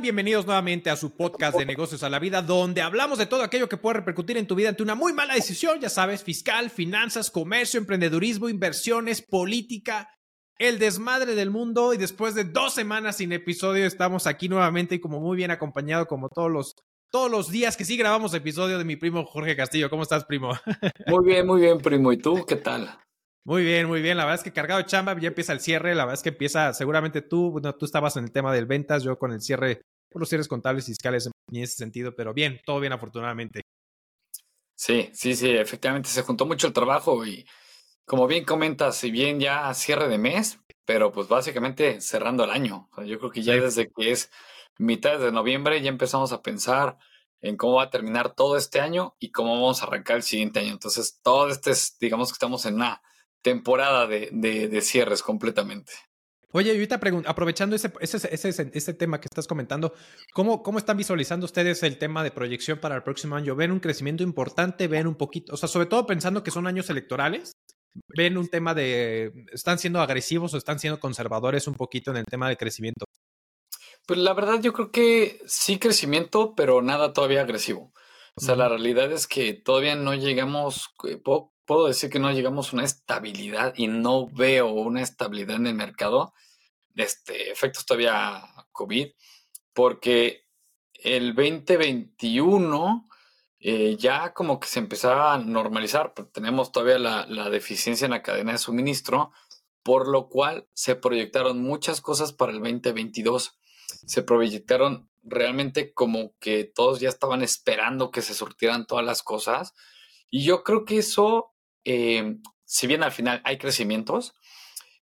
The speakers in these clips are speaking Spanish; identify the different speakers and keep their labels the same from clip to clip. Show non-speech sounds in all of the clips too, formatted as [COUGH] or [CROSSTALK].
Speaker 1: Bienvenidos nuevamente a su podcast de negocios a la vida, donde hablamos de todo aquello que puede repercutir en tu vida ante una muy mala decisión, ya sabes, fiscal, finanzas, comercio, emprendedurismo, inversiones, política, el desmadre del mundo. Y después de dos semanas sin episodio, estamos aquí nuevamente y como muy bien acompañado, como todos los, todos los días que sí grabamos episodio de mi primo Jorge Castillo. ¿Cómo estás, primo? [LAUGHS]
Speaker 2: Muy bien, muy bien, primo. ¿Y tú qué tal?
Speaker 1: Muy bien, muy bien. La verdad es que cargado de chamba, ya empieza el cierre. La verdad es que empieza, seguramente tú, bueno, tú estabas en el tema del ventas, yo con el cierre, por los cierres contables y fiscales en ese sentido, pero bien, todo bien afortunadamente.
Speaker 2: Sí, sí, sí, efectivamente se juntó mucho el trabajo y como bien comentas, si bien ya cierre de mes, pero pues básicamente cerrando el año. yo creo que ya desde que es mitad de noviembre ya empezamos a pensar en cómo va a terminar todo este año y cómo vamos a arrancar el siguiente año. Entonces, todo este, es, digamos que estamos en una temporada de, de, cierres completamente.
Speaker 1: Oye, ahorita aprovechando ese, ese, ese, ese, tema que estás comentando, ¿cómo, ¿cómo están visualizando ustedes el tema de proyección para el próximo año? ¿Ven un crecimiento importante? ¿Ven un poquito? O sea, sobre todo pensando que son años electorales, ¿ven un tema de, están siendo agresivos o están siendo conservadores un poquito en el tema de crecimiento?
Speaker 2: Pues la verdad yo creo que sí crecimiento, pero nada todavía agresivo. O sea, la realidad es que todavía no llegamos, eh, puedo decir que no llegamos a una estabilidad y no veo una estabilidad en el mercado, este, efectos todavía COVID, porque el 2021 eh, ya como que se empezaba a normalizar, pero tenemos todavía la deficiencia en la cadena de suministro, por lo cual se proyectaron muchas cosas para el 2022. Se proyectaron realmente como que todos ya estaban esperando que se surtieran todas las cosas. Y yo creo que eso eh, si bien al final hay crecimientos,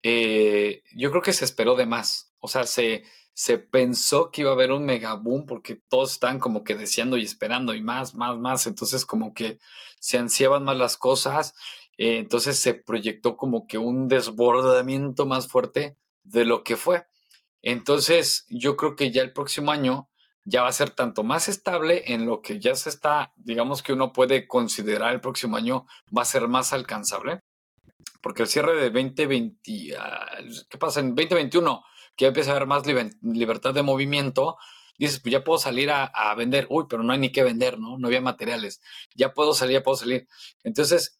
Speaker 2: eh, yo creo que se esperó de más. O sea, se, se pensó que iba a haber un mega boom porque todos estaban como que deseando y esperando y más, más, más. Entonces como que se ansiaban más las cosas. Eh, entonces se proyectó como que un desbordamiento más fuerte de lo que fue. Entonces yo creo que ya el próximo año ya va a ser tanto más estable en lo que ya se está, digamos que uno puede considerar el próximo año va a ser más alcanzable. Porque el cierre de 2020, ah, ¿qué pasa? En 2021, que ya empieza a haber más libertad de movimiento, dices, pues ya puedo salir a, a, vender, uy, pero no hay ni qué vender, ¿no? No había materiales, ya puedo salir, ya puedo salir. Entonces,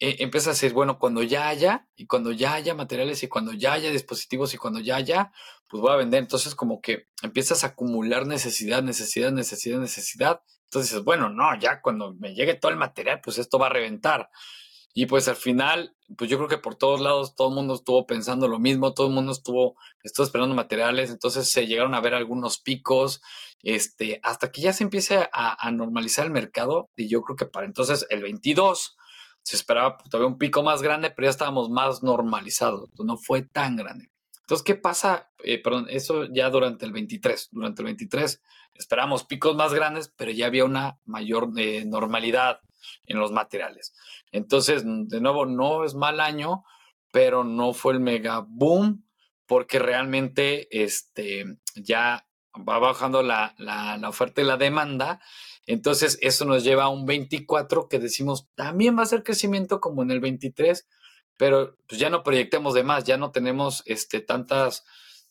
Speaker 2: eh, empieza a decir, bueno, cuando ya haya, y cuando ya haya materiales, y cuando ya haya dispositivos, y cuando ya haya, pues voy a vender. Entonces, como que empiezas a acumular necesidad, necesidad, necesidad, necesidad. Entonces bueno, no, ya cuando me llegue todo el material, pues esto va a reventar. Y pues al final, pues yo creo que por todos lados todo el mundo estuvo pensando lo mismo, todo el mundo estuvo, estuvo esperando materiales, entonces se llegaron a ver algunos picos, este, hasta que ya se empiece a, a normalizar el mercado. Y yo creo que para entonces el 22 se esperaba todavía un pico más grande, pero ya estábamos más normalizados, no fue tan grande. Entonces, ¿qué pasa? Eh, perdón, eso ya durante el 23. Durante el 23 esperamos picos más grandes, pero ya había una mayor eh, normalidad en los materiales. Entonces, de nuevo, no es mal año, pero no fue el mega boom, porque realmente este, ya va bajando la, la, la oferta y la demanda entonces, eso nos lleva a un 24 que decimos también va a ser crecimiento como en el 23, pero pues ya no proyectemos de más, ya no tenemos este, tantas,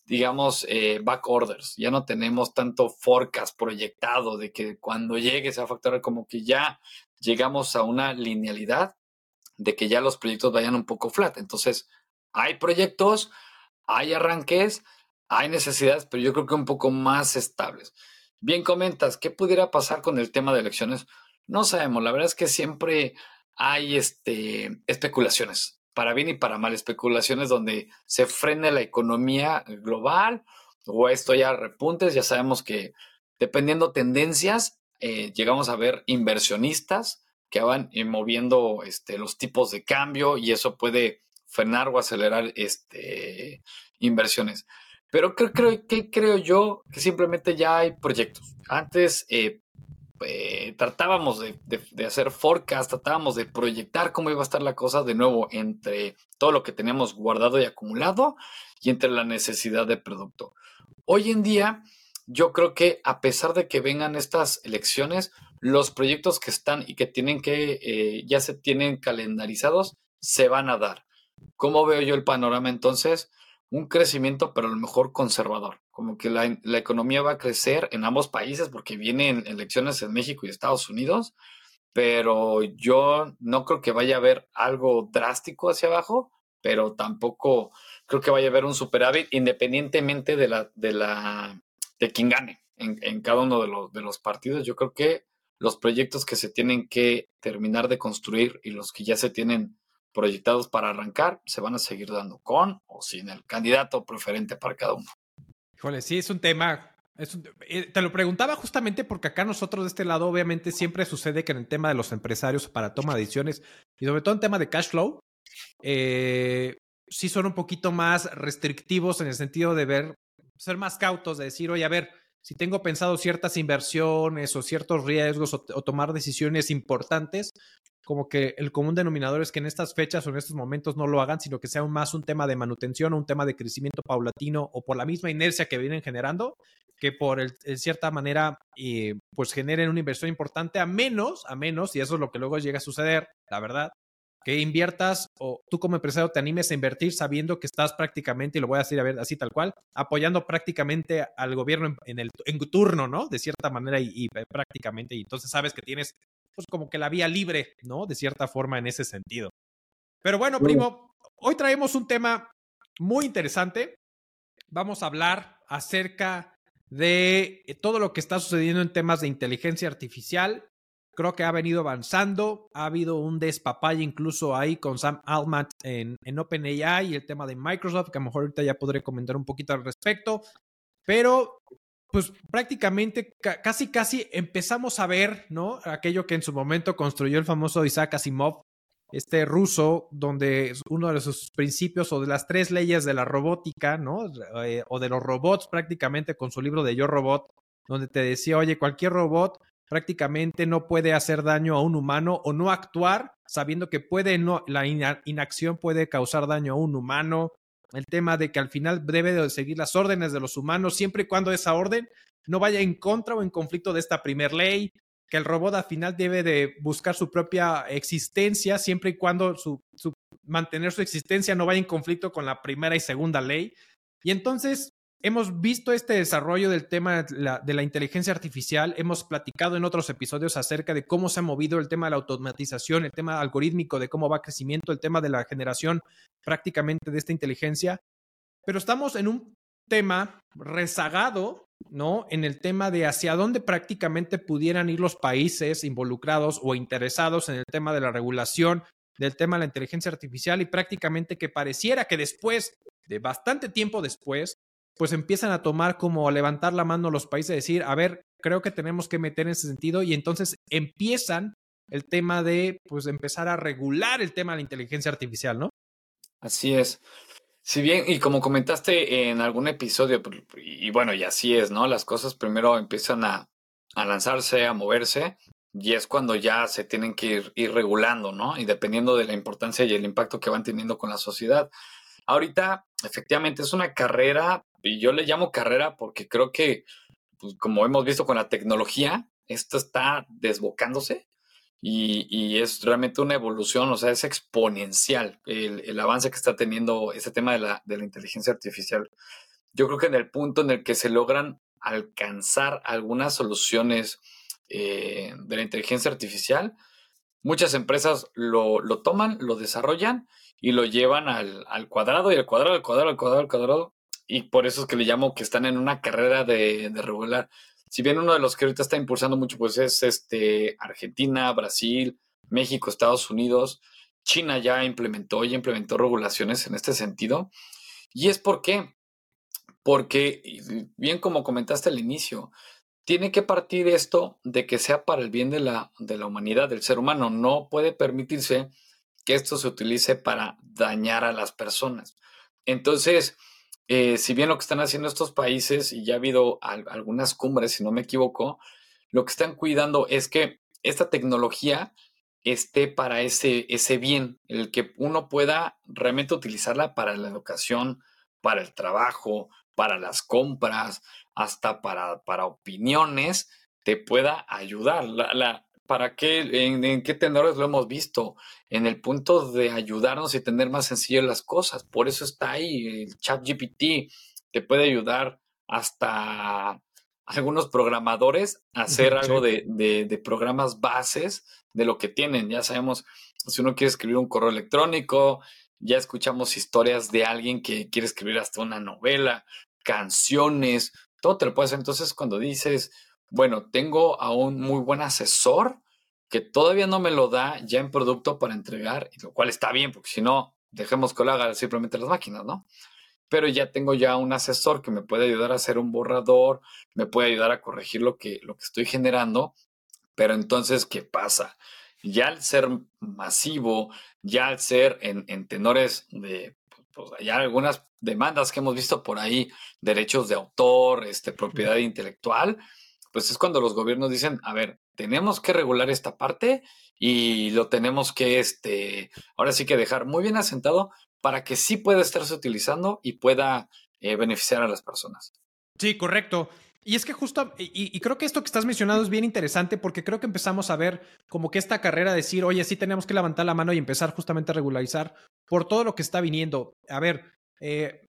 Speaker 2: digamos, eh, back orders, ya no tenemos tanto forecast proyectado de que cuando llegue ese factor como que ya llegamos a una linealidad de que ya los proyectos vayan un poco flat. Entonces, hay proyectos, hay arranques, hay necesidades, pero yo creo que un poco más estables. Bien comentas, ¿qué pudiera pasar con el tema de elecciones? No sabemos, la verdad es que siempre hay este, especulaciones, para bien y para mal, especulaciones donde se frene la economía global o esto ya repuntes, ya sabemos que dependiendo tendencias, eh, llegamos a ver inversionistas que van moviendo este, los tipos de cambio y eso puede frenar o acelerar este, inversiones. Pero creo, que creo yo que simplemente ya hay proyectos. Antes eh, eh, tratábamos de, de, hacer forecast, tratábamos de proyectar cómo iba a estar la cosa de nuevo entre todo lo que teníamos guardado y acumulado y entre la necesidad de producto. Hoy en día, yo creo que a pesar de que vengan estas elecciones, los proyectos que están y que tienen que, eh, ya se tienen calendarizados, se van a dar. ¿Cómo veo yo el panorama entonces? Un crecimiento, pero a lo mejor conservador, como que la, la, economía va a crecer en ambos países porque vienen elecciones en México y Estados Unidos, pero yo no creo que vaya a haber algo drástico hacia abajo, pero tampoco creo que vaya a haber un superávit independientemente de la de la de quien gane en, en cada uno de los, de los partidos. Yo creo que los proyectos que se tienen que terminar de construir y los que ya se tienen proyectados para arrancar se van a seguir dando con o sin el candidato preferente para cada uno.
Speaker 1: Híjole, sí, es un tema. Eh, te lo preguntaba justamente porque acá nosotros de este lado, obviamente, siempre sucede que en el tema de los empresarios para toma de decisiones y sobre todo en tema de cash flow, eh, sí son un poquito más restrictivos en el sentido de ver, ser más cautos, de decir, oye, a ver, si tengo pensado ciertas inversiones o ciertos riesgos o, tomar decisiones importantes, como que el común denominador es que en estas fechas o en estos momentos no lo hagan, sino que sea más un tema de manutención o un tema de crecimiento paulatino o por la misma inercia que vienen generando, que por el, en cierta manera eh, pues generen una inversión importante, a menos, a menos, y eso es lo que luego llega a suceder, la verdad, que inviertas o tú como empresario te animes a invertir sabiendo que estás prácticamente, y lo voy a decir a ver así tal cual, apoyando prácticamente al gobierno en, el en turno, ¿no? De cierta manera y, prácticamente, y entonces sabes que tienes pues como que la vía libre, ¿no? De cierta forma en ese sentido. Pero bueno, primo, hoy traemos un tema muy interesante. Vamos a hablar acerca de todo lo que está sucediendo en temas de inteligencia artificial creo que ha venido avanzando. Ha habido un despapay incluso ahí con Sam Altman en, en OpenAI y el tema de Microsoft, que a lo mejor ahorita ya podré comentar un poquito al respecto. Pero, pues prácticamente casi, casi empezamos a ver, ¿no? Aquello que en su momento construyó el famoso Isaac Asimov, este ruso, donde uno de sus principios o de las tres leyes de la robótica, ¿no? Eh, o de los robots prácticamente con su libro de Yo Robot, donde te decía, oye, cualquier robot prácticamente no puede hacer daño a un humano o no actuar sabiendo que puede no, la inacción puede causar daño a un humano. El tema de que al final debe de seguir las órdenes de los humanos siempre y cuando esa orden no vaya en contra o en conflicto de esta primer ley, que el robot al final debe de buscar su propia existencia siempre y cuando su, su mantener su existencia no vaya en conflicto con la primera y segunda ley. Y entonces Hemos visto este desarrollo del tema de la, inteligencia artificial, hemos platicado en otros episodios acerca de cómo se ha movido el tema de la automatización, el tema algorítmico, de cómo va crecimiento, el tema de la generación prácticamente de esta inteligencia, pero estamos en un tema rezagado, ¿no? En el tema de hacia dónde prácticamente pudieran ir los países involucrados o interesados en el tema de la regulación del tema de la inteligencia artificial y prácticamente que pareciera que después de bastante tiempo después, pues empiezan a tomar como a levantar la mano los países y decir, a ver, creo que tenemos que meter en ese sentido y entonces empiezan el tema de, pues, empezar a regular el tema de la inteligencia artificial, ¿no?
Speaker 2: Así es. Si bien, y como comentaste en algún episodio, pues, y bueno, y así es, ¿no? Las cosas primero empiezan a, a lanzarse, a moverse, y es cuando ya se tienen que ir, ir, regulando, ¿no? Y dependiendo de la importancia y el impacto que van teniendo con la sociedad. Ahorita, efectivamente, es una carrera y yo le llamo carrera porque creo que, pues, como hemos visto con la tecnología, esto está desbocándose y, es realmente una evolución, o sea, es exponencial el, avance que está teniendo ese tema de la, de la inteligencia artificial. Yo creo que en el punto en el que se logran alcanzar algunas soluciones eh, de la inteligencia artificial, muchas empresas lo, lo, toman, lo desarrollan y lo llevan al, al, cuadrado y al cuadrado, al cuadrado, al cuadrado, al cuadrado, y por eso es que le llamo que están en una carrera de, regular. Si bien uno de los que ahorita está impulsando mucho, pues es este Argentina, Brasil, México, Estados Unidos, China ya implementó y implementó regulaciones en este sentido. Y es por qué. Porque, bien como comentaste al inicio, tiene que partir esto de que sea para el bien de la, de la humanidad, del ser humano. No puede permitirse que esto se utilice para dañar a las personas. Entonces, eh, si bien lo que están haciendo estos países, y ya ha habido algunas cumbres, si no me equivoco, lo que están cuidando es que esta tecnología esté para ese, ese bien, el que uno pueda realmente utilizarla para la educación, para el trabajo, para las compras, hasta para, para opiniones, te pueda ayudar. La, la, ¿Para qué? ¿En, qué tenores lo hemos visto? En el punto de ayudarnos y tener más sencillo las cosas. Por eso está ahí el chat GPT. Te puede ayudar hasta algunos programadores a hacer algo de, de, programas bases de lo que tienen. Ya sabemos, si uno quiere escribir un correo electrónico, ya escuchamos historias de alguien que quiere escribir hasta una novela, canciones, todo te lo puedes hacer. Entonces, cuando dices, bueno, tengo a un muy buen asesor que todavía no me lo da ya en producto para entregar, lo cual está bien, porque si no, dejemos que lo hagan simplemente las máquinas, ¿no? Pero ya tengo ya un asesor que me puede ayudar a hacer un borrador, me puede ayudar a corregir lo que, lo que estoy generando, pero entonces, ¿qué pasa? Ya al ser masivo, ya al ser en, en tenores de, pues, ya algunas demandas que hemos visto por ahí, derechos de autor, este, propiedad intelectual, pues es cuando los gobiernos dicen, a ver, tenemos que regular esta parte y lo tenemos que, este, ahora sí que dejar muy bien asentado para que sí pueda estarse utilizando y pueda eh, beneficiar a las personas.
Speaker 1: Sí, correcto. Y es que justo, y, creo que esto que estás mencionando es bien interesante porque creo que empezamos a ver como que esta carrera de decir, oye, sí tenemos que levantar la mano y empezar justamente a regularizar por todo lo que está viniendo. A ver, eh,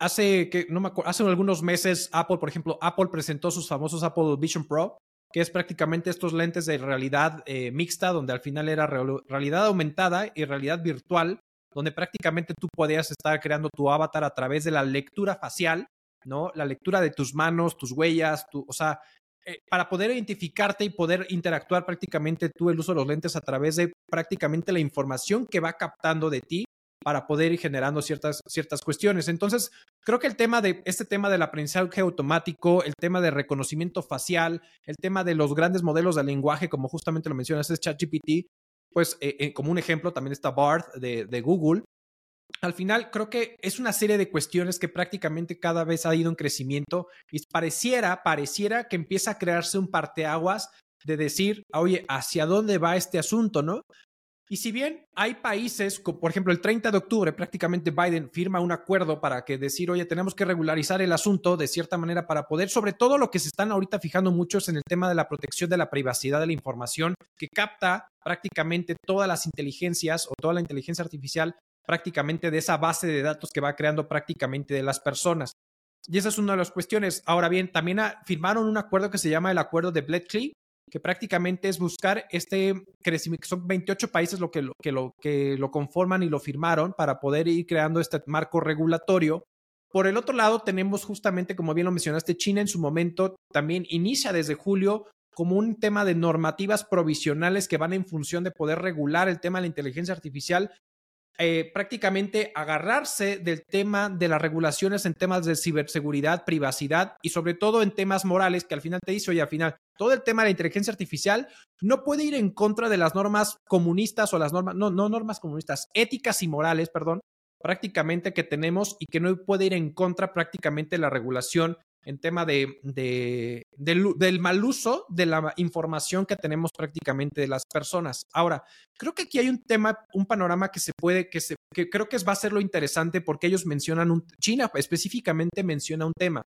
Speaker 1: hace que no me hace algunos meses Apple, por ejemplo, Apple presentó sus famosos Apple Vision Pro, que es prácticamente estos lentes de realidad eh, mixta, donde al final era realidad aumentada y realidad virtual, donde prácticamente tú podías estar creando tu avatar a través de la lectura facial, ¿no? La lectura de tus manos, tus huellas, tu, o sea, eh, para poder identificarte y poder interactuar prácticamente tú el uso de los lentes a través de prácticamente la información que va captando de ti para poder ir generando ciertas, ciertas cuestiones. Entonces, creo que el tema de este tema del aprendizaje automático, el tema de reconocimiento facial, el tema de los grandes modelos de lenguaje, como justamente lo mencionas, es ChatGPT, pues eh, eh, como un ejemplo también está BART de, de Google. Al final, creo que es una serie de cuestiones que prácticamente cada vez ha ido en crecimiento y pareciera, pareciera que empieza a crearse un parteaguas de decir, oye, ¿hacia dónde va este asunto, no? Y si bien hay países, por ejemplo el 30 de octubre, prácticamente Biden firma un acuerdo para que decir, oye, tenemos que regularizar el asunto de cierta manera para poder, sobre todo lo que se están ahorita fijando muchos en el tema de la protección de la privacidad de la información, que capta prácticamente todas las inteligencias o toda la inteligencia artificial prácticamente de esa base de datos que va creando prácticamente de las personas. Y esa es una de las cuestiones. Ahora bien, también firmaron un acuerdo que se llama el acuerdo de Bletchley, que prácticamente es buscar este crecimiento, son 28 países lo que, lo, que, lo, que lo conforman y lo firmaron para poder ir creando este marco regulatorio. Por el otro lado, tenemos justamente, como bien lo mencionaste, China en su momento también inicia desde julio como un tema de normativas provisionales que van en función de poder regular el tema de la inteligencia artificial eh, prácticamente agarrarse del tema de las regulaciones en temas de ciberseguridad, privacidad y sobre todo en temas morales que al final te dice, oye, al final, todo el tema de la inteligencia artificial no puede ir en contra de las normas comunistas o las normas, no, no normas comunistas, éticas y morales, perdón, prácticamente que tenemos y que no puede ir en contra prácticamente la regulación en tema de, del, mal uso de la información que tenemos prácticamente de las personas. Ahora, creo que aquí hay un tema, un panorama que se puede, que, se, que creo que va a ser lo interesante porque ellos mencionan un, China específicamente menciona un tema.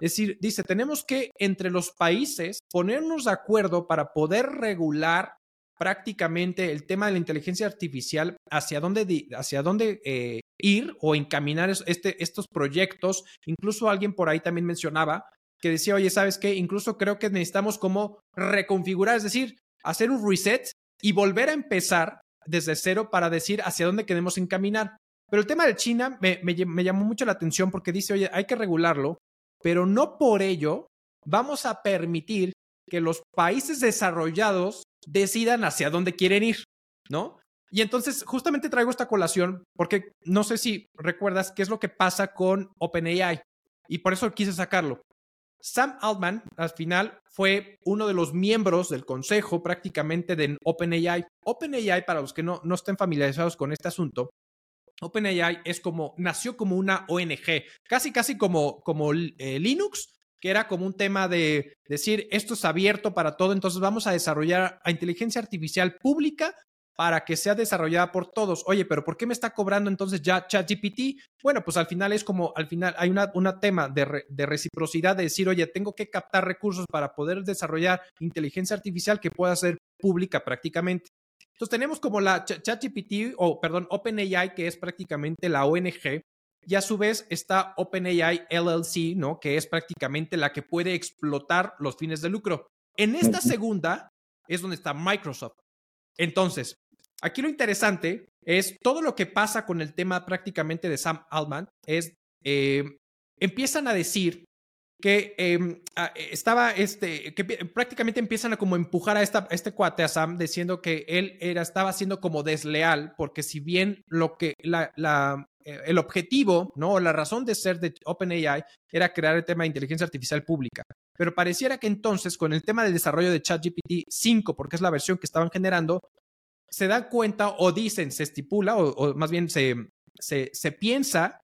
Speaker 1: Es decir, dice, tenemos que entre los países ponernos de acuerdo para poder regular prácticamente el tema de la inteligencia artificial, hacia dónde, hacia dónde eh, ir o encaminar este, estos proyectos. Incluso alguien por ahí también mencionaba que decía, oye, ¿sabes qué? Incluso creo que necesitamos como reconfigurar, es decir, hacer un reset y volver a empezar desde cero para decir hacia dónde queremos encaminar. Pero el tema de China me, me llamó mucho la atención porque dice, oye, hay que regularlo, pero no por ello vamos a permitir que los países desarrollados decidan hacia dónde quieren ir, ¿no? Y entonces justamente traigo esta colación porque no sé si recuerdas qué es lo que pasa con OpenAI y por eso quise sacarlo. Sam Altman al final fue uno de los miembros del consejo prácticamente de OpenAI. OpenAI, para los que no, no estén familiarizados con este asunto, OpenAI es como, nació como una ONG, casi, casi como, como eh, Linux, que era como un tema de decir, esto es abierto para todo, entonces vamos a desarrollar a inteligencia artificial pública para que sea desarrollada por todos. Oye, pero ¿por qué me está cobrando entonces ya ChatGPT? Bueno, pues al final es como, al final hay un tema de, de, reciprocidad de decir, oye, tengo que captar recursos para poder desarrollar inteligencia artificial que pueda ser pública prácticamente. Entonces tenemos como la ChatGPT, o perdón, OpenAI, que es prácticamente la ONG y a su vez está OpenAI LLC, ¿no? Que es prácticamente la que puede explotar los fines de lucro. En esta segunda es donde está Microsoft. Entonces, aquí lo interesante es todo lo que pasa con el tema prácticamente de Sam Altman, es, eh, empiezan a decir que em, estaba, este, que prácticamente empiezan a como empujar a, esta, este cuate, a Sam, diciendo que él era, estaba siendo como desleal, porque si bien lo que, la, eh, el objetivo, ¿no? La razón de ser de OpenAI era crear el tema de inteligencia artificial pública. Pero pareciera que entonces, con el tema del desarrollo de ChatGPT 5, porque es la versión que estaban generando, se dan cuenta o dicen, se estipula, o, más bien se, se, se piensa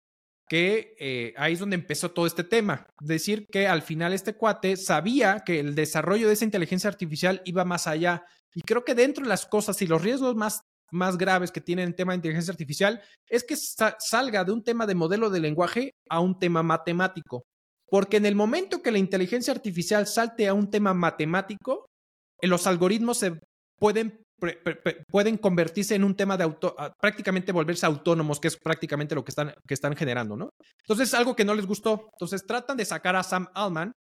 Speaker 1: que eh, ahí es donde empezó todo este tema. Decir que al final este cuate sabía que el desarrollo de esa inteligencia artificial iba más allá. Y creo que dentro de las cosas y los riesgos más, más graves que tiene el tema de inteligencia artificial es que salga de un tema de modelo de lenguaje a un tema matemático. Porque en el momento que la inteligencia artificial salte a un tema matemático, los algoritmos se pueden pueden convertirse en un tema de auto, prácticamente volverse autónomos, que es prácticamente lo que están, que están generando, ¿no? Entonces es algo que no les gustó. Entonces tratan de sacar a Sam Altman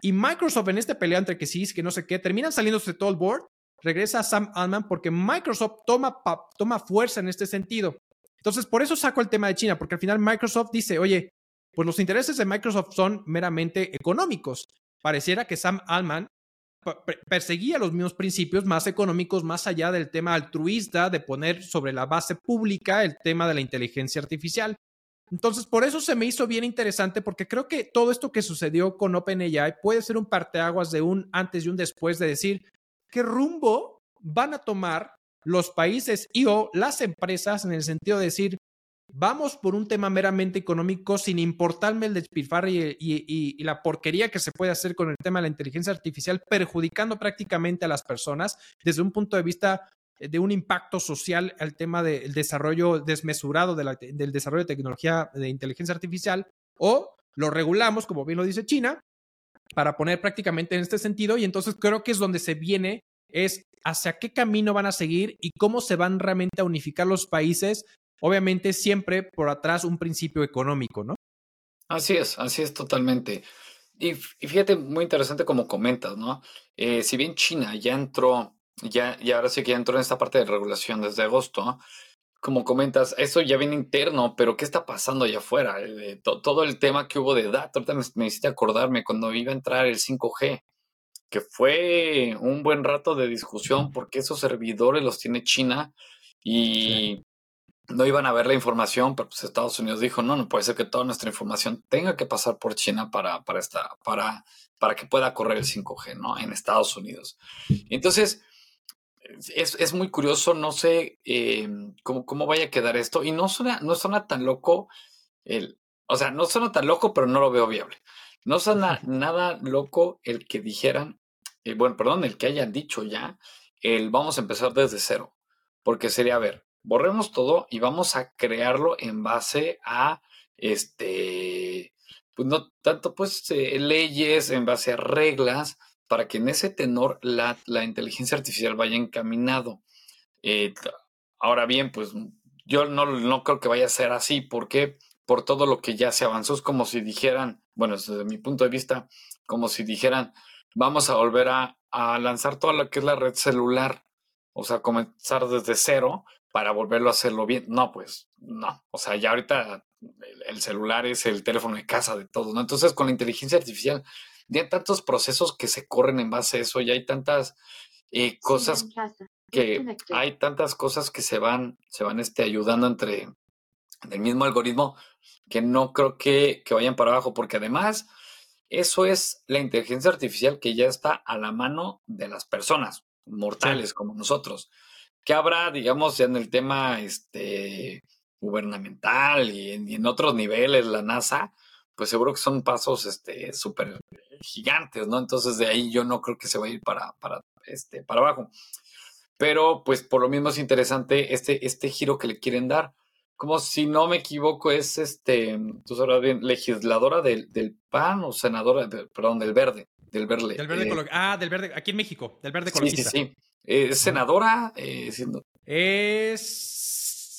Speaker 1: y Microsoft en este pelea entre que sí, que no sé qué, terminan saliéndose de todo el board, regresa a Sam Altman porque Microsoft toma, toma fuerza en este sentido. Entonces por eso saco el tema de China, porque al final Microsoft dice, oye, pues los intereses de Microsoft son meramente económicos. Pareciera que Sam Altman perseguía los mismos principios más económicos, más allá del tema altruista de poner sobre la base pública el tema de la inteligencia artificial. Entonces, por eso se me hizo bien interesante, porque creo que todo esto que sucedió con OpenAI puede ser un parteaguas de un antes y un después de decir qué rumbo van a tomar los países y o las empresas en el sentido de decir, vamos por un tema meramente económico sin importarme el despilfarre y, la porquería que se puede hacer con el tema de la inteligencia artificial, perjudicando prácticamente a las personas desde un punto de vista eh, de un impacto social al tema del desarrollo desmesurado del desarrollo de tecnología de inteligencia artificial, o lo regulamos, como bien lo dice China, para poner prácticamente en este sentido, y entonces creo que es donde se viene es hacia qué camino van a seguir y cómo se van realmente a unificar los países Obviamente siempre por atrás un principio económico, ¿no?
Speaker 2: Así es, así es totalmente. Y, fíjate, muy interesante como comentas, ¿no? Eh, si bien China ya entró, ya, y ahora sí que ya entró en esta parte de regulación desde agosto, como comentas, eso ya viene interno, pero ¿qué está pasando allá afuera? Eh, todo el tema que hubo de datos, ahorita me, me hiciste acordarme cuando iba a entrar el 5G, que fue un buen rato de discusión porque esos servidores los tiene China y no iban a ver la información, pero pues Estados Unidos dijo, no, no puede ser que toda nuestra información tenga que pasar por China para, para, esta, para, para que pueda correr el 5G, ¿no? En Estados Unidos. Entonces, es, es muy curioso, no sé eh, cómo, cómo, vaya a quedar esto, y no suena, no suena tan loco, el, o sea, no suena tan loco, pero no lo veo viable. No suena nada loco el que dijeran, eh, bueno, perdón, el que hayan dicho ya, el vamos a empezar desde cero, porque sería, a ver, borremos todo y vamos a crearlo en base a este, pues no tanto pues eh, leyes, en base a reglas, para que en ese tenor la, inteligencia artificial vaya encaminado. Eh, ahora bien, pues yo no, no creo que vaya a ser así, porque por todo lo que ya se avanzó, es como si dijeran, bueno, desde mi punto de vista, como si dijeran, vamos a volver a, a lanzar toda lo que es la red celular, o sea, comenzar desde cero para volverlo a hacerlo bien. No, pues no. O sea, ya ahorita el, celular es el teléfono de casa de todos, ¿no? Entonces, con la inteligencia artificial, ya hay tantos procesos que se corren en base a eso, ya hay tantas eh, cosas que hay tantas cosas que se van, se van este, ayudando entre el mismo algoritmo que no creo que, que vayan para abajo, porque además eso es la inteligencia artificial que ya está a la mano de las personas mortales como nosotros que habrá, digamos, en el tema este, gubernamental y en, otros niveles, la NASA, pues seguro que son pasos este, súper gigantes, ¿no? Entonces de ahí yo no creo que se va a ir para, para, este, para abajo. Pero pues por lo mismo es interesante este, este giro que le quieren dar. Como si no me equivoco, es este, tú sabrás bien, legisladora del, del PAN o senadora, perdón, del verde. Del verde.
Speaker 1: Del verde eh, ah, del verde, aquí en México, del verde ecologista.
Speaker 2: Sí, sí, sí. ¿Es senadora? Eh,
Speaker 1: Es.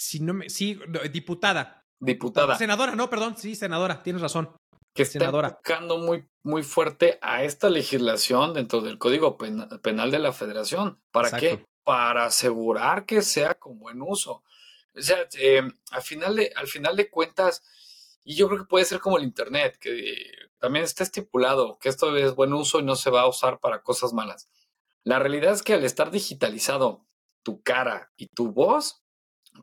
Speaker 1: Si no me, sí, diputada.
Speaker 2: diputada.
Speaker 1: Senadora, no, perdón, sí, senadora, tienes razón.
Speaker 2: Que está senadora. muy, muy fuerte a esta legislación dentro del Código Penal de la Federación. ¿Para qué? Para asegurar que sea con buen uso. O sea, eh, al, final de, al final de cuentas, y yo creo que puede ser como el Internet, que también está estipulado que esto es buen uso y no se va a usar para cosas malas. La realidad es que al estar digitalizado tu cara y tu voz,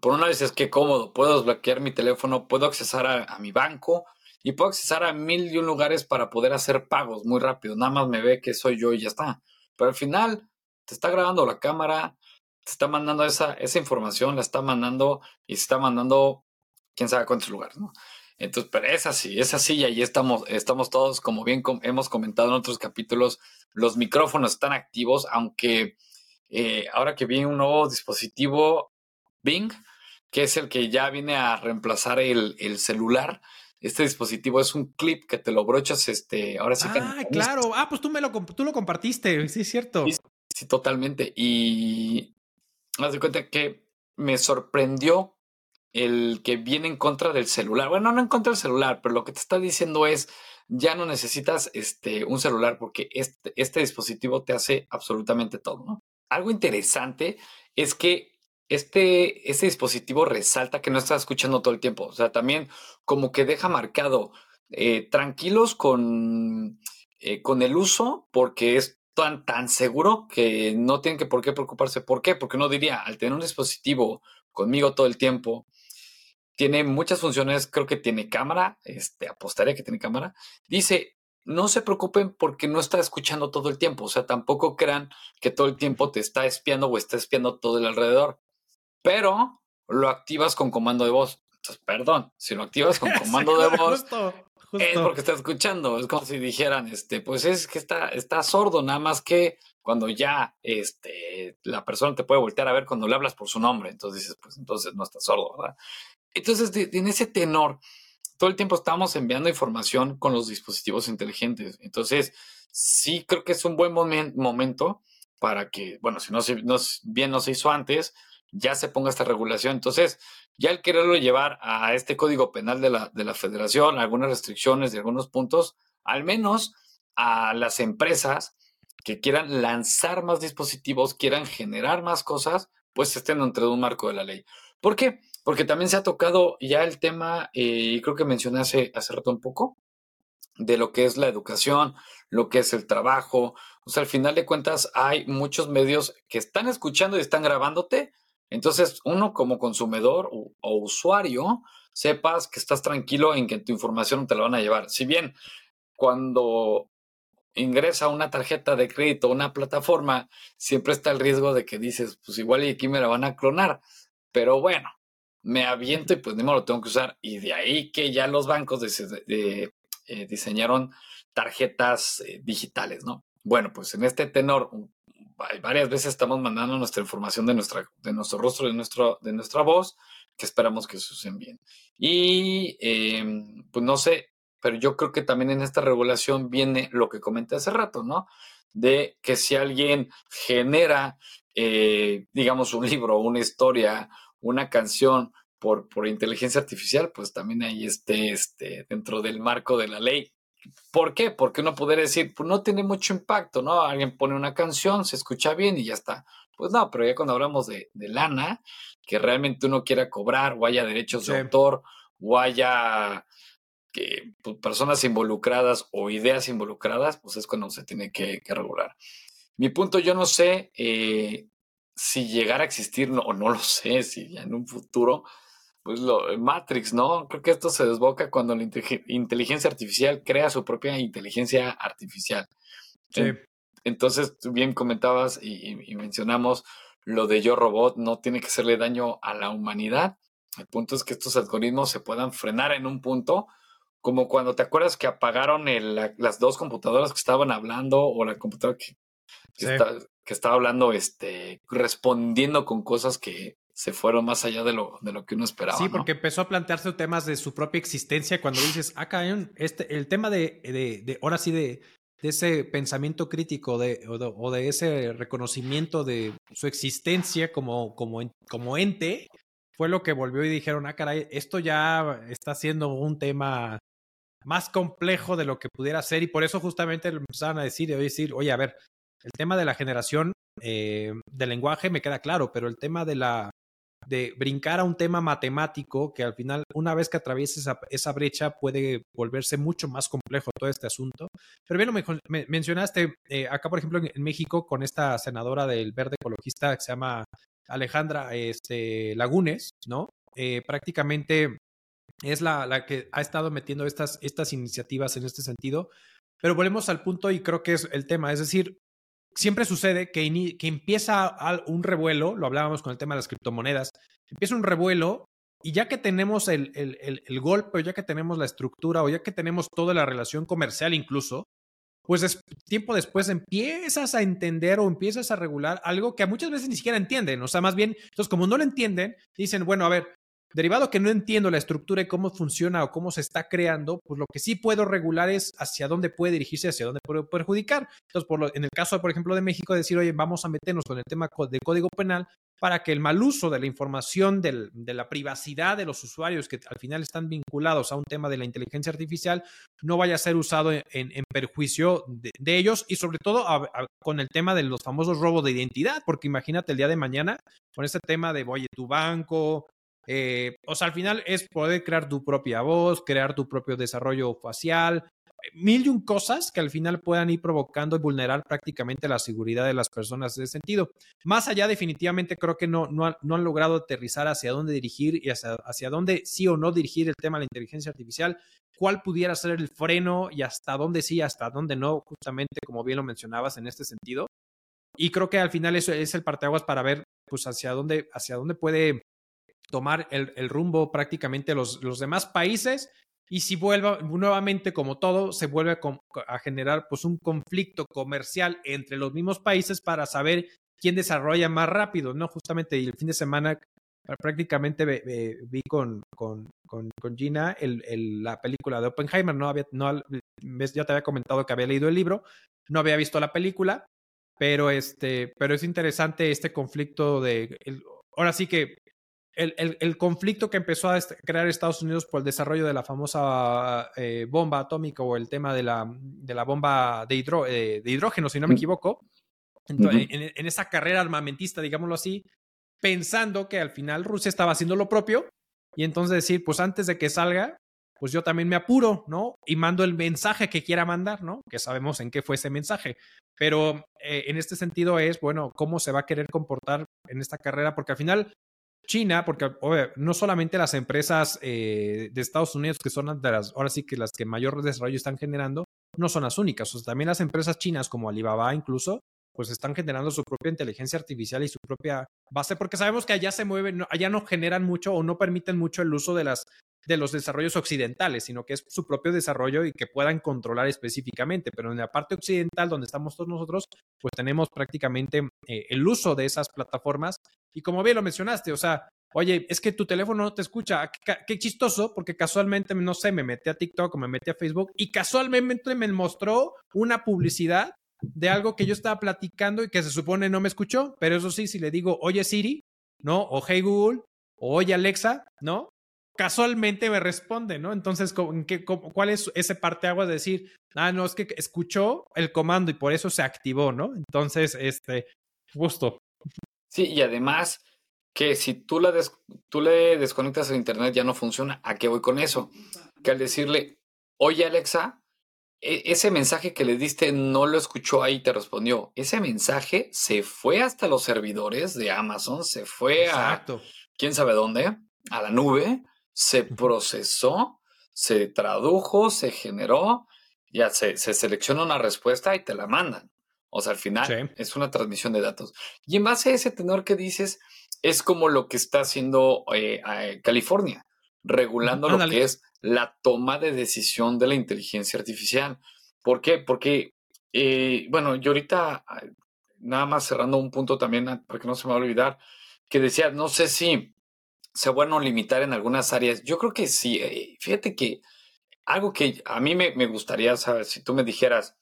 Speaker 2: por una vez es que cómodo, puedo desbloquear mi teléfono, puedo accesar a, mi banco y puedo accesar a mil y un lugares para poder hacer pagos muy rápido. Nada más me ve que soy yo y ya está. Pero al final te está grabando la cámara, te está mandando esa, esa información, la está mandando y se está mandando quién sabe cuántos lugares. Entonces, pero es así, es así y ahí estamos, estamos todos, como bien hemos comentado en otros capítulos, los micrófonos están activos, aunque eh, ahora que viene un nuevo dispositivo Bing, que es el que ya viene a reemplazar el, celular, este dispositivo es un clip que te lo brochas, este, ahora sí
Speaker 1: que... Ah, claro, ah, pues tú me lo, tú lo compartiste, sí, es cierto.
Speaker 2: Sí, sí, totalmente. Y haz de cuenta que me sorprendió el que viene en contra del celular. Bueno, no en contra del celular, pero lo que te está diciendo es, ya no necesitas este, un celular porque este, este dispositivo te hace absolutamente todo. Algo interesante es que este, este dispositivo resalta que no estás escuchando todo el tiempo. O sea, también como que deja marcado eh, tranquilos con, eh, con el uso porque es tan, tan seguro que no tienen que por qué preocuparse. ¿Por qué? Porque no diría, al tener un dispositivo conmigo todo el tiempo, tiene muchas funciones, creo que tiene cámara, este, apostaría que tiene cámara. Dice, no se preocupen porque no está escuchando todo el tiempo, o sea, tampoco crean que todo el tiempo te está espiando o está espiando todo el alrededor, pero lo activas con comando de voz. Entonces, perdón, si lo activas con [LAUGHS] comando de voz, es porque está escuchando. Es como si dijeran, este, pues es que está, está sordo, nada más que cuando ya este, la persona te puede voltear a ver cuando le hablas por su nombre. Entonces dices, pues entonces no está sordo, ¿verdad? Entonces, en ese tenor, todo el tiempo estamos enviando información con los dispositivos inteligentes. Entonces, sí creo que es un buen momento para que, bueno, si no, no, bien no se hizo antes, ya se ponga esta regulación. Entonces, ya el quererlo llevar a este código penal de la, de la federación, algunas restricciones de algunos puntos, al menos a las empresas que quieran lanzar más dispositivos, quieran generar más cosas, pues estén dentro de un marco de la ley. ¿Por qué? Porque también se ha tocado ya el tema, eh, y creo que mencioné hace, hace rato un poco, de lo que es la educación, lo que es el trabajo. O sea, al final de cuentas hay muchos medios que están escuchando y están grabándote. Entonces, uno como consumidor o, usuario, sepas que estás tranquilo en que tu información no te la van a llevar. Si bien cuando ingresa una tarjeta de crédito a una plataforma, siempre está el riesgo de que dices, pues igual y aquí me la van a clonar. Pero bueno, me aviento y pues ni modo lo tengo que usar. Y de ahí que ya los bancos eh, diseñaron tarjetas eh, digitales, ¿no? Bueno, pues en este tenor, varias veces estamos mandando nuestra información de, nuestra, de nuestro rostro, de, nuestro, de nuestra voz, que esperamos que se usen bien. Y em, pues no sé, pero yo creo que también en esta regulación viene lo que comenté hace rato, ¿no? De que si alguien genera, eh, digamos, un libro, una historia, una canción por, por inteligencia artificial, pues también ahí esté este, dentro del marco de la ley. ¿Por qué? Porque uno podría decir, pues no tiene mucho impacto, ¿no? Alguien pone una canción, se escucha bien y ya está. Pues no, pero ya cuando hablamos de, lana, que realmente uno quiera cobrar o haya derechos de autor o haya que, pues, personas involucradas o ideas involucradas, pues es cuando se tiene que, regular. Mi punto, yo no sé eh, si llegara a existir, no, o no lo sé, si ya en un futuro, pues lo, eh, Matrix, ¿no? Creo que esto se desboca cuando la inteligencia artificial crea su propia inteligencia artificial. Sí. Entonces, tú bien comentabas y, mencionamos lo de yo robot, no tiene que hacerle daño a la humanidad. El punto es que estos algoritmos se puedan frenar en un punto, como cuando te acuerdas que apagaron las dos computadoras que estaban hablando o la computadora que, que estaba hablando, este, respondiendo con cosas que se fueron más allá de lo, de lo que uno esperaba.
Speaker 1: Sí, porque empezó a plantearse temas de su propia existencia cuando dices, acá ah, este, el tema de, de, ahora sí, de, de, ese pensamiento crítico de, o, de, ese reconocimiento de su existencia como, como, como ente, fue lo que volvió y dijeron, ah, caray, esto ya está siendo un tema más complejo de lo que pudiera ser y por eso justamente empezaron a decir, decir, oye, a ver, el tema de la generación eh, del lenguaje me queda claro, pero el tema de la de brincar a un tema matemático que al final, una vez que atravieses esa, brecha, puede volverse mucho más complejo todo este asunto. Pero bien, me, mencionaste eh, acá, por ejemplo, en, México, con esta senadora del verde ecologista que se llama Alejandra este, Lagunes, ¿no? Eh, prácticamente es la, la, que ha estado metiendo estas, estas iniciativas en este sentido. Pero volvemos al punto y creo que es el tema, es decir, siempre sucede que, que empieza un revuelo, lo hablábamos con el tema de las criptomonedas, empieza un revuelo y ya que tenemos el, el, el, golpe, o ya que tenemos la estructura, o ya que tenemos toda la relación comercial incluso, pues tiempo después empiezas a entender o empiezas a regular algo que muchas veces ni siquiera entienden. O sea, más bien, entonces como no lo entienden, dicen, bueno, a ver, Derivado que no entiendo la estructura y cómo funciona o cómo se está creando, pues lo que sí puedo regular es hacia dónde puede dirigirse, hacia dónde puede perjudicar. Entonces, por en el caso, por ejemplo, de México, decir, oye, vamos a meternos con el tema del Código Penal para que el mal uso de la información, de la privacidad de los usuarios que al final están vinculados a un tema de la inteligencia artificial, no vaya a ser usado en, perjuicio de, ellos y sobre todo con el tema de los famosos robos de identidad, porque imagínate el día de mañana con este tema de, oye, tu banco, eh, o sea, al final es poder crear tu propia voz, crear tu propio desarrollo facial, mil y un cosas que al final puedan ir provocando y vulnerar prácticamente la seguridad de las personas en ese sentido. Más allá, definitivamente creo que no, no, han, logrado aterrizar hacia dónde dirigir y hacia, hacia dónde sí o no dirigir el tema de la inteligencia artificial, cuál pudiera ser el freno y hasta dónde sí, hasta dónde no, justamente como bien lo mencionabas en este sentido. Y creo que al final eso es el parteaguas para ver pues hacia dónde, hacia dónde puede tomar el, rumbo prácticamente los, los demás países y si vuelva nuevamente como todo se vuelve a, generar pues un conflicto comercial entre los mismos países para saber quién desarrolla más rápido, ¿no? Justamente el fin de semana prácticamente vi con, con, con, Gina el, la película de Oppenheimer, no había, no, ya te había comentado que había leído el libro, no había visto la película, pero este, pero es interesante este conflicto de, ahora sí que el, conflicto que empezó a crear Estados Unidos por el desarrollo de la famosa eh, bomba atómica o el tema de la, de la bomba de, eh, de, hidrógeno, si no me equivoco, en, esa carrera armamentista, digámoslo así, pensando que al final Rusia estaba haciendo lo propio y entonces decir, pues antes de que salga, pues yo también me apuro, ¿no? Y mando el mensaje que quiera mandar, ¿no? Que sabemos en qué fue ese mensaje. Pero eh, en este sentido es, bueno, cómo se va a querer comportar en esta carrera, porque al final China, porque no solamente las empresas eh, de Estados Unidos, que son de las, ahora sí que las que mayor desarrollo están generando, no son las únicas. O sea, también las empresas chinas como Alibaba incluso, pues están generando su propia inteligencia artificial y su propia base, porque sabemos que allá se mueven, allá no generan mucho o no permiten mucho el uso de las de los desarrollos occidentales, sino que es su propio desarrollo y que puedan controlar específicamente. Pero en la parte occidental, donde estamos todos nosotros, pues tenemos prácticamente eh, el uso de esas plataformas. Y como bien lo mencionaste, o sea, oye, es que tu teléfono no te escucha. Qué, chistoso, porque casualmente, no sé, me metí a TikTok o me metí a Facebook y casualmente me mostró una publicidad de algo que yo estaba platicando y que se supone no me escuchó, pero eso sí, si le digo, oye Siri, ¿no? O hey Google, o oye Alexa, ¿no? Casualmente me responde, ¿no? Entonces, ¿qué, ¿cuál es ese parteaguas de decir, ah, no, es que escuchó el comando y por eso se activó, ¿no? Entonces, este, justo.
Speaker 2: Sí, y además que si tú, la tú le desconectas el internet ya no funciona. ¿A qué voy con eso? Que al decirle, oye Alexa, e, ese mensaje que le diste no lo escuchó ahí y te respondió. Ese mensaje se fue hasta los servidores de Amazon, se fue a quién sabe dónde, a la nube, se procesó, se tradujo, se generó, ya se, se selecciona una respuesta y te la mandan. O sea, al final es una transmisión de datos. Y en base a ese tenor que dices, es como lo que está haciendo eh, eh, California, regulando lo que es la toma de decisión de la inteligencia artificial. ¿Por qué? Porque, eh, bueno, yo ahorita, nada más cerrando un punto también, para que no se me va a olvidar, que decía, no sé si sea bueno limitar en algunas áreas. Yo creo que sí. Eh, fíjate que algo que a mí me, gustaría saber, si tú me dijeras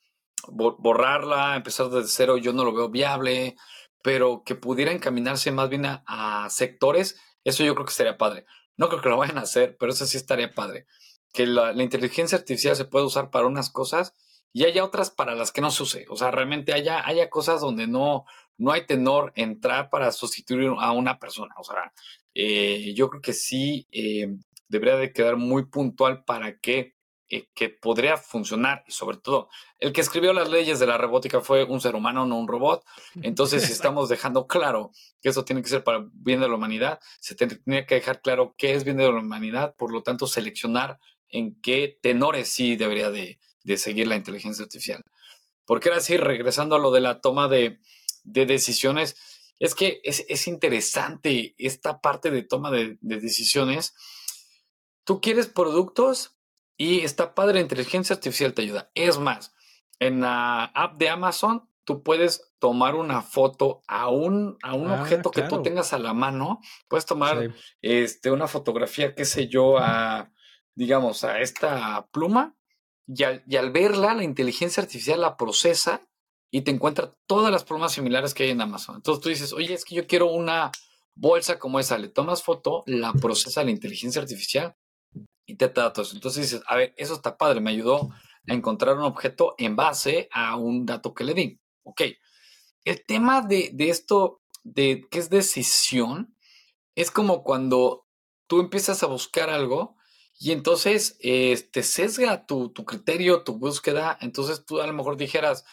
Speaker 2: borrarla, empezar desde cero, yo no lo veo viable, pero que pudiera encaminarse más bien a, sectores Eso yo creo que estaría padre. No creo que lo vayan a hacer, pero eso sí estaría padre. Que la, inteligencia artificial se puede usar para unas cosas y haya otras para las que no se use. O sea, realmente haya, haya cosas donde no, no hay tenor entrar para sustituir a una persona. O sea, eh, yo creo que sí eh, debería de quedar muy puntual para que, eh, que podría funcionar y sobre todo el que escribió las leyes de la robótica fue un ser humano, no un robot. Entonces, si [LAUGHS] estamos dejando claro que eso tiene que ser para bien de la humanidad, se tendría que dejar claro qué es bien de la humanidad, por lo tanto, seleccionar en qué tenores sí debería de, de seguir la inteligencia artificial. Porque ahora sí, regresando a lo de la toma de, de decisiones, es que es, es, interesante esta parte de toma de, de, decisiones. Tú quieres productos y está padre, inteligencia artificial te ayuda. Es más, en la app de Amazon, tú puedes tomar una foto a un, a un ah, objeto que tú tengas a la mano. Puedes tomar este, una fotografía, qué sé yo, a, digamos, a esta pluma y al, verla, la inteligencia artificial la procesa y te encuentra todas las plumas similares que hay en Amazon. Entonces tú dices, oye, es que yo quiero una bolsa como esa. Le tomas foto, la procesa la inteligencia artificial y te da datos. Entonces dices, a ver, eso está padre, me ayudó a encontrar un objeto en base a un dato que le di. Ok. El tema de, de esto, de qué es decisión, es como cuando tú empiezas a buscar algo y entonces eh, te sesga tu, tu, criterio, tu búsqueda. Entonces tú a lo mejor dijeras,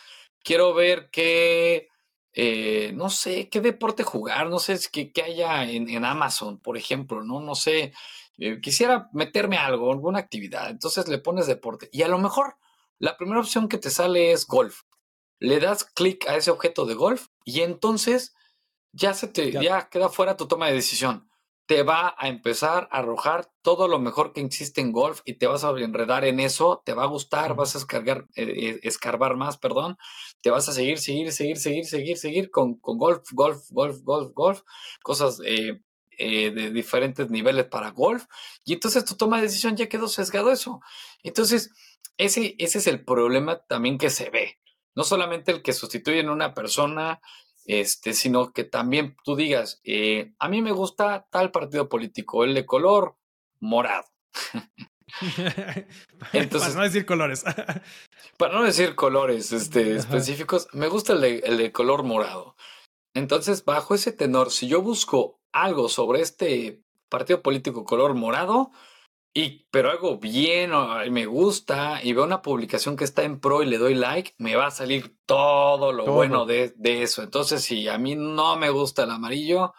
Speaker 2: quiero ver qué, eh, no sé, qué deporte jugar, no sé qué, qué haya en, en, Amazon, por ejemplo, ¿no? No sé, eh, quisiera meterme a algo, alguna actividad. Entonces le pones deporte. Y a lo mejor la primera opción que te sale es golf. Le das clic a ese objeto de golf y entonces ya se te, ya queda fuera tu toma de decisión te va a empezar a arrojar todo lo mejor que existe en golf y te vas a enredar en eso, te va a gustar, vas a escargar, eh, escarbar más, perdón, te vas a seguir, seguir, seguir, seguir, seguir, seguir con, con golf, golf, golf, golf, golf, cosas eh, eh, de diferentes niveles para golf, y entonces tu toma de decisión ya quedó sesgado eso. Entonces, ese, ese es el problema también que se ve. No solamente el que sustituyen a una persona, este, sino que también tú digas, eh, a mí me gusta tal partido político, el de color morado. [LAUGHS]
Speaker 1: Entonces, para no decir colores. [LAUGHS]
Speaker 2: para no decir colores este, específicos, me gusta el de, el de color morado. Entonces, bajo ese tenor, si yo busco algo sobre este partido político color morado, y, pero algo bien, me gusta, y veo una publicación que está en pro y le doy like, me va a salir todo lo bueno de, de, eso. Entonces, si a mí no me gusta el amarillo,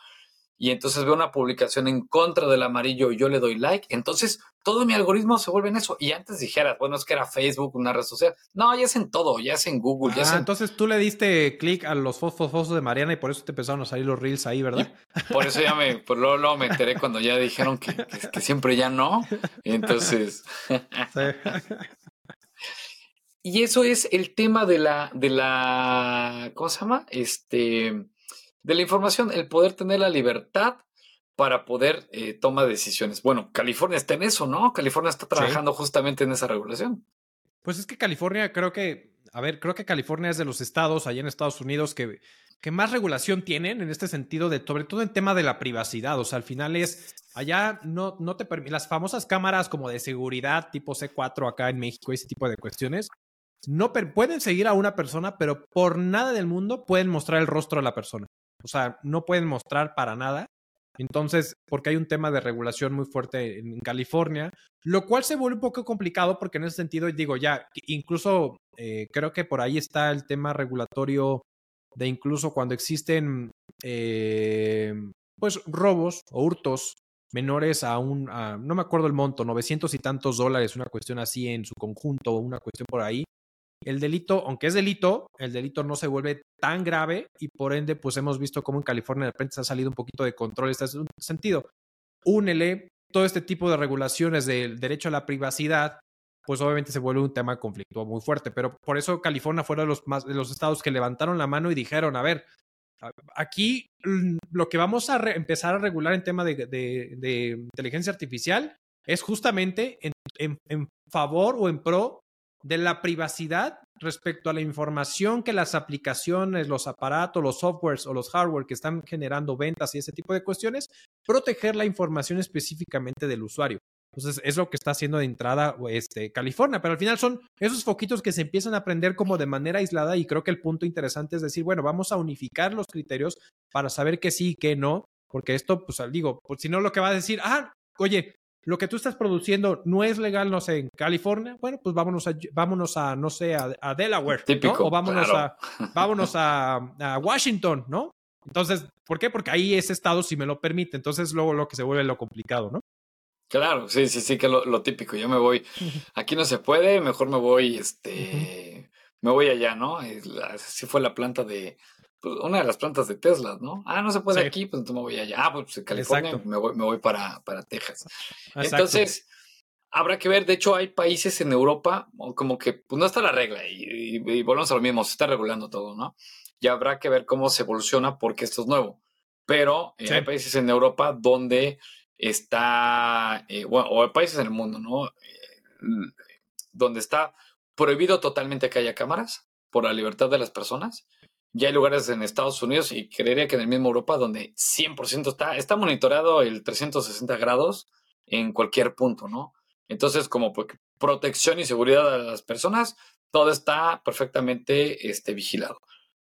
Speaker 2: y entonces veo una publicación en contra del amarillo y yo le doy like, entonces todo mi algoritmo se vuelve en eso. Y antes dijeras, bueno, es que era Facebook, una red social. No, ya es en todo, ya es en Google. ya
Speaker 1: ah, entonces tú le diste clic a los fosfos de Mariana y por eso te empezaron a salir los reels ahí, ¿verdad?
Speaker 2: por eso ya me, por luego, me enteré cuando ya dijeron que, que, siempre ya no. Entonces. [LAUGHS] y eso es el tema de la, de la, ¿cómo se llama? Este de la información, el poder tener la libertad para poder eh, tomar decisiones. Bueno, California está en eso, ¿no? California está trabajando justamente en esa regulación.
Speaker 1: Pues es que California creo que, a ver, creo que California es de los estados allá en Estados Unidos que, que más regulación tienen en este sentido de, sobre todo en tema de la privacidad. O sea, al final es, allá no, no te permiten, las famosas cámaras como de seguridad tipo C4 acá en México, ese tipo de cuestiones, no pueden seguir a una persona, pero por nada del mundo pueden mostrar el rostro de la persona. O sea, no pueden mostrar para nada. Entonces, porque hay un tema de regulación muy fuerte en California, lo cual se vuelve un poco complicado porque en ese sentido, digo, ya, incluso eh, creo que por ahí está el tema regulatorio de incluso cuando existen, eh, pues, robos o hurtos menores a un, no me acuerdo el monto, 900 y tantos dólares, una cuestión así en su conjunto, una cuestión por ahí, el delito, aunque es delito, el delito no se vuelve tan grave y por ende, pues hemos visto cómo en California de repente se ha salido un poquito de control en este sentido. Únele todo este tipo de regulaciones del derecho a la privacidad, pues obviamente se vuelve un tema conflicto muy fuerte. Pero por eso California fue de los, de los estados que levantaron la mano y dijeron, a ver, aquí mm, lo que vamos a empezar a regular en tema de, inteligencia artificial es justamente en favor o en pro de la privacidad respecto a la información que las aplicaciones, los aparatos, los softwares o los hardware que están generando ventas y ese tipo de cuestiones proteger la información específicamente del usuario. Entonces, es lo que está haciendo de entrada este, California, pero al final son esos foquitos que se empiezan a aprender como de manera aislada y creo que el punto interesante es decir, bueno, vamos a unificar los criterios para saber que sí y que no, porque esto, pues digo, pues, si no lo que va a decir, ah, oye, lo que tú estás produciendo no es legal, no sé, en California, bueno, pues vámonos a, vámonos a no sé, a, Delaware,
Speaker 2: Típico,
Speaker 1: O vámonos, a, vámonos a, a, Washington, ¿no? Entonces, ¿por qué? Porque ahí ese estado sí me lo permite. Entonces, luego lo que se vuelve lo complicado, ¿no?
Speaker 2: Claro, sí, sí, sí, que lo, lo típico. Yo me voy, [LAUGHS] aquí no se puede, mejor me voy, este, me voy allá, ¿no? Así fue la planta de, pues, una de las plantas de Tesla, ¿no? Ah, no se puede aquí, pues entonces me voy allá. Ah, pues en California me voy, me voy para, para Texas. Entonces, habrá que ver, de hecho hay países en Europa como que pues no está la regla y, volvemos a lo mismo, se está regulando todo, ¿no? Y habrá que ver cómo se evoluciona porque esto es nuevo. Pero eh, hay países en Europa donde está, eh, bueno, o hay países en el mundo, ¿no? Eh, donde está prohibido totalmente que haya cámaras por la libertad de las personas. Ya hay lugares en Estados Unidos y creería que en el mismo Europa donde 100% está, está monitoreado el 360 grados en cualquier punto, ¿no? Entonces, como protección y seguridad de las personas, todo está perfectamente este, vigilado.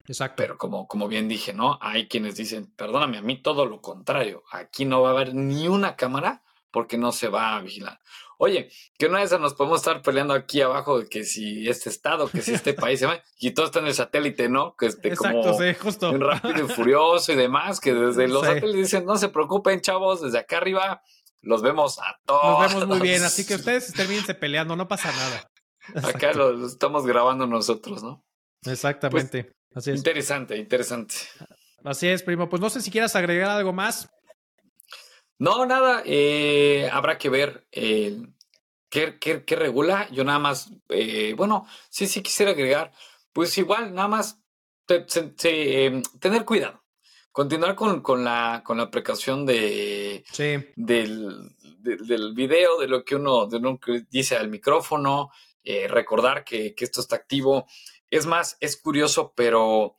Speaker 1: Exacto.
Speaker 2: Pero como, como bien dije, ¿no? Hay quienes dicen, perdóname, a mí todo lo contrario. Aquí no va a haber ni una cámara porque no se va a vigilar. Oye, que una vez nos podemos estar peleando aquí abajo de que si este estado, que si este país se va, y todo está en el satélite, ¿no? Que esté como
Speaker 1: sí, justo.
Speaker 2: rápido y furioso y demás, que desde los satélites dicen, no se preocupen, chavos, desde acá arriba los vemos a todos.
Speaker 1: Nos vemos muy bien, así que [LAUGHS] ustedes termínense peleando, no pasa nada.
Speaker 2: Acá lo, estamos grabando nosotros, ¿no?
Speaker 1: Exactamente. Así es.
Speaker 2: Interesante, interesante.
Speaker 1: Así es, primo. Pues no sé si quieras agregar algo más.
Speaker 2: No, nada. Eh, habrá que ver eh, qué, qué, regula. Yo nada más, eh, bueno, sí, sí quisiera agregar. Pues igual, nada más em, tener cuidado. Continuar con, con, la, con la precaución de, del, del video, de lo que uno, de lo que dice al micrófono, recordar que, que esto está activo. Es más, es curioso, pero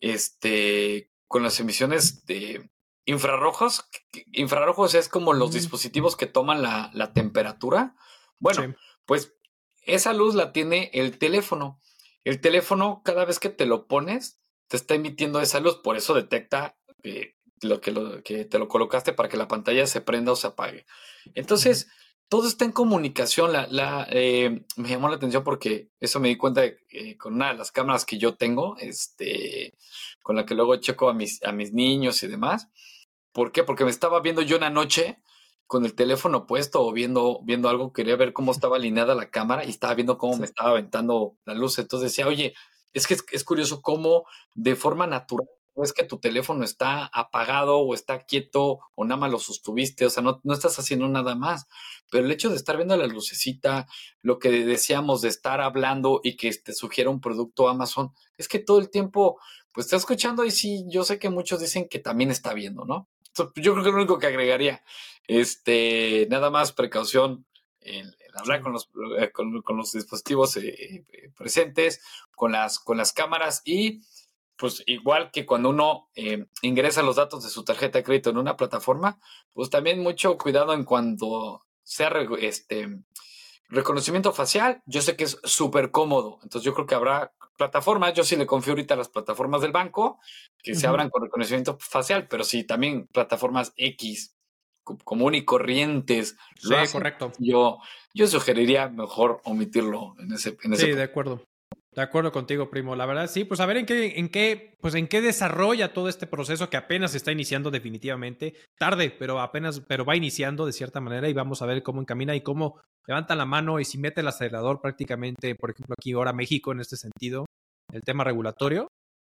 Speaker 2: este, con las emisiones de infrarrojos, infrarrojos es como los dispositivos que toman la, la temperatura. Bueno, pues esa luz la tiene el teléfono. El teléfono, cada vez que te lo pones, te está emitiendo esa luz, por eso detecta eh, lo, que, lo que te lo colocaste para que la pantalla se prenda o se apague. Entonces, todo está en comunicación. La, la eh, me llamó la atención porque eso me di cuenta eh, con una de las cámaras que yo tengo, este, con la que luego checo a mis, a mis niños y demás. ¿Por qué? Porque me estaba viendo yo una noche con el teléfono puesto o viendo, viendo algo, quería ver cómo estaba alineada la cámara y estaba viendo cómo me estaba aventando la luz. Entonces decía, oye, es que es, es curioso cómo de forma natural es que tu teléfono está apagado o está quieto o nada más lo sostuviste, o sea, no, no, estás haciendo nada más. Pero el hecho de estar viendo la lucecita, lo que decíamos de estar hablando y que te sugiera un producto Amazon, es que todo el tiempo, pues está escuchando y sí, yo sé que muchos dicen que también está viendo, ¿no? yo creo que lo único que agregaría, este, nada más precaución en, hablar con los, eh, con, los dispositivos eh, eh, presentes, con las, con las cámaras y pues igual que cuando uno eh, ingresa los datos de su tarjeta de crédito en una plataforma, pues también mucho cuidado en cuando sea este reconocimiento facial. Yo sé que es súper cómodo, entonces yo creo que habrá plataformas, yo sí le confío ahorita a las plataformas del banco que se abran con reconocimiento facial, pero sí también plataformas X común y corrientes.
Speaker 1: Sí, correcto.
Speaker 2: Yo, yo sugeriría mejor omitirlo en ese, en ese
Speaker 1: Sí, de acuerdo. De acuerdo contigo, primo. La verdad, sí, pues a ver en qué, en qué, pues en qué desarrolla todo este proceso que apenas está iniciando definitivamente. Tarde, pero apenas, pero va iniciando de cierta manera y vamos a ver cómo encamina y cómo levanta la mano y si mete el acelerador prácticamente, por ejemplo, aquí ahora México en este sentido, el tema regulatorio.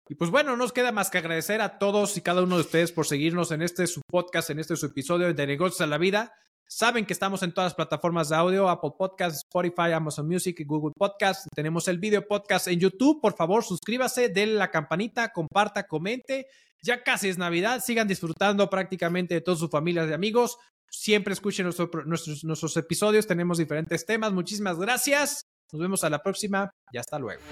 Speaker 1: Y pues bueno, no nos queda más que agradecer a todos y cada uno de ustedes por seguirnos en este su podcast, en este su episodio de Negocios a la Vida. Saben que estamos en todas las plataformas de audio, Apple Podcasts, Spotify, Amazon Music y Google Podcasts. Tenemos el video podcast en YouTube. Por favor, suscríbase, denle la campanita, comparta, comente. Ya casi es Navidad. Sigan disfrutando prácticamente de todas sus familias y amigos. Siempre escuchen nuestros, nuestros episodios. Tenemos diferentes temas. Muchísimas gracias. Nos vemos a la próxima y hasta luego.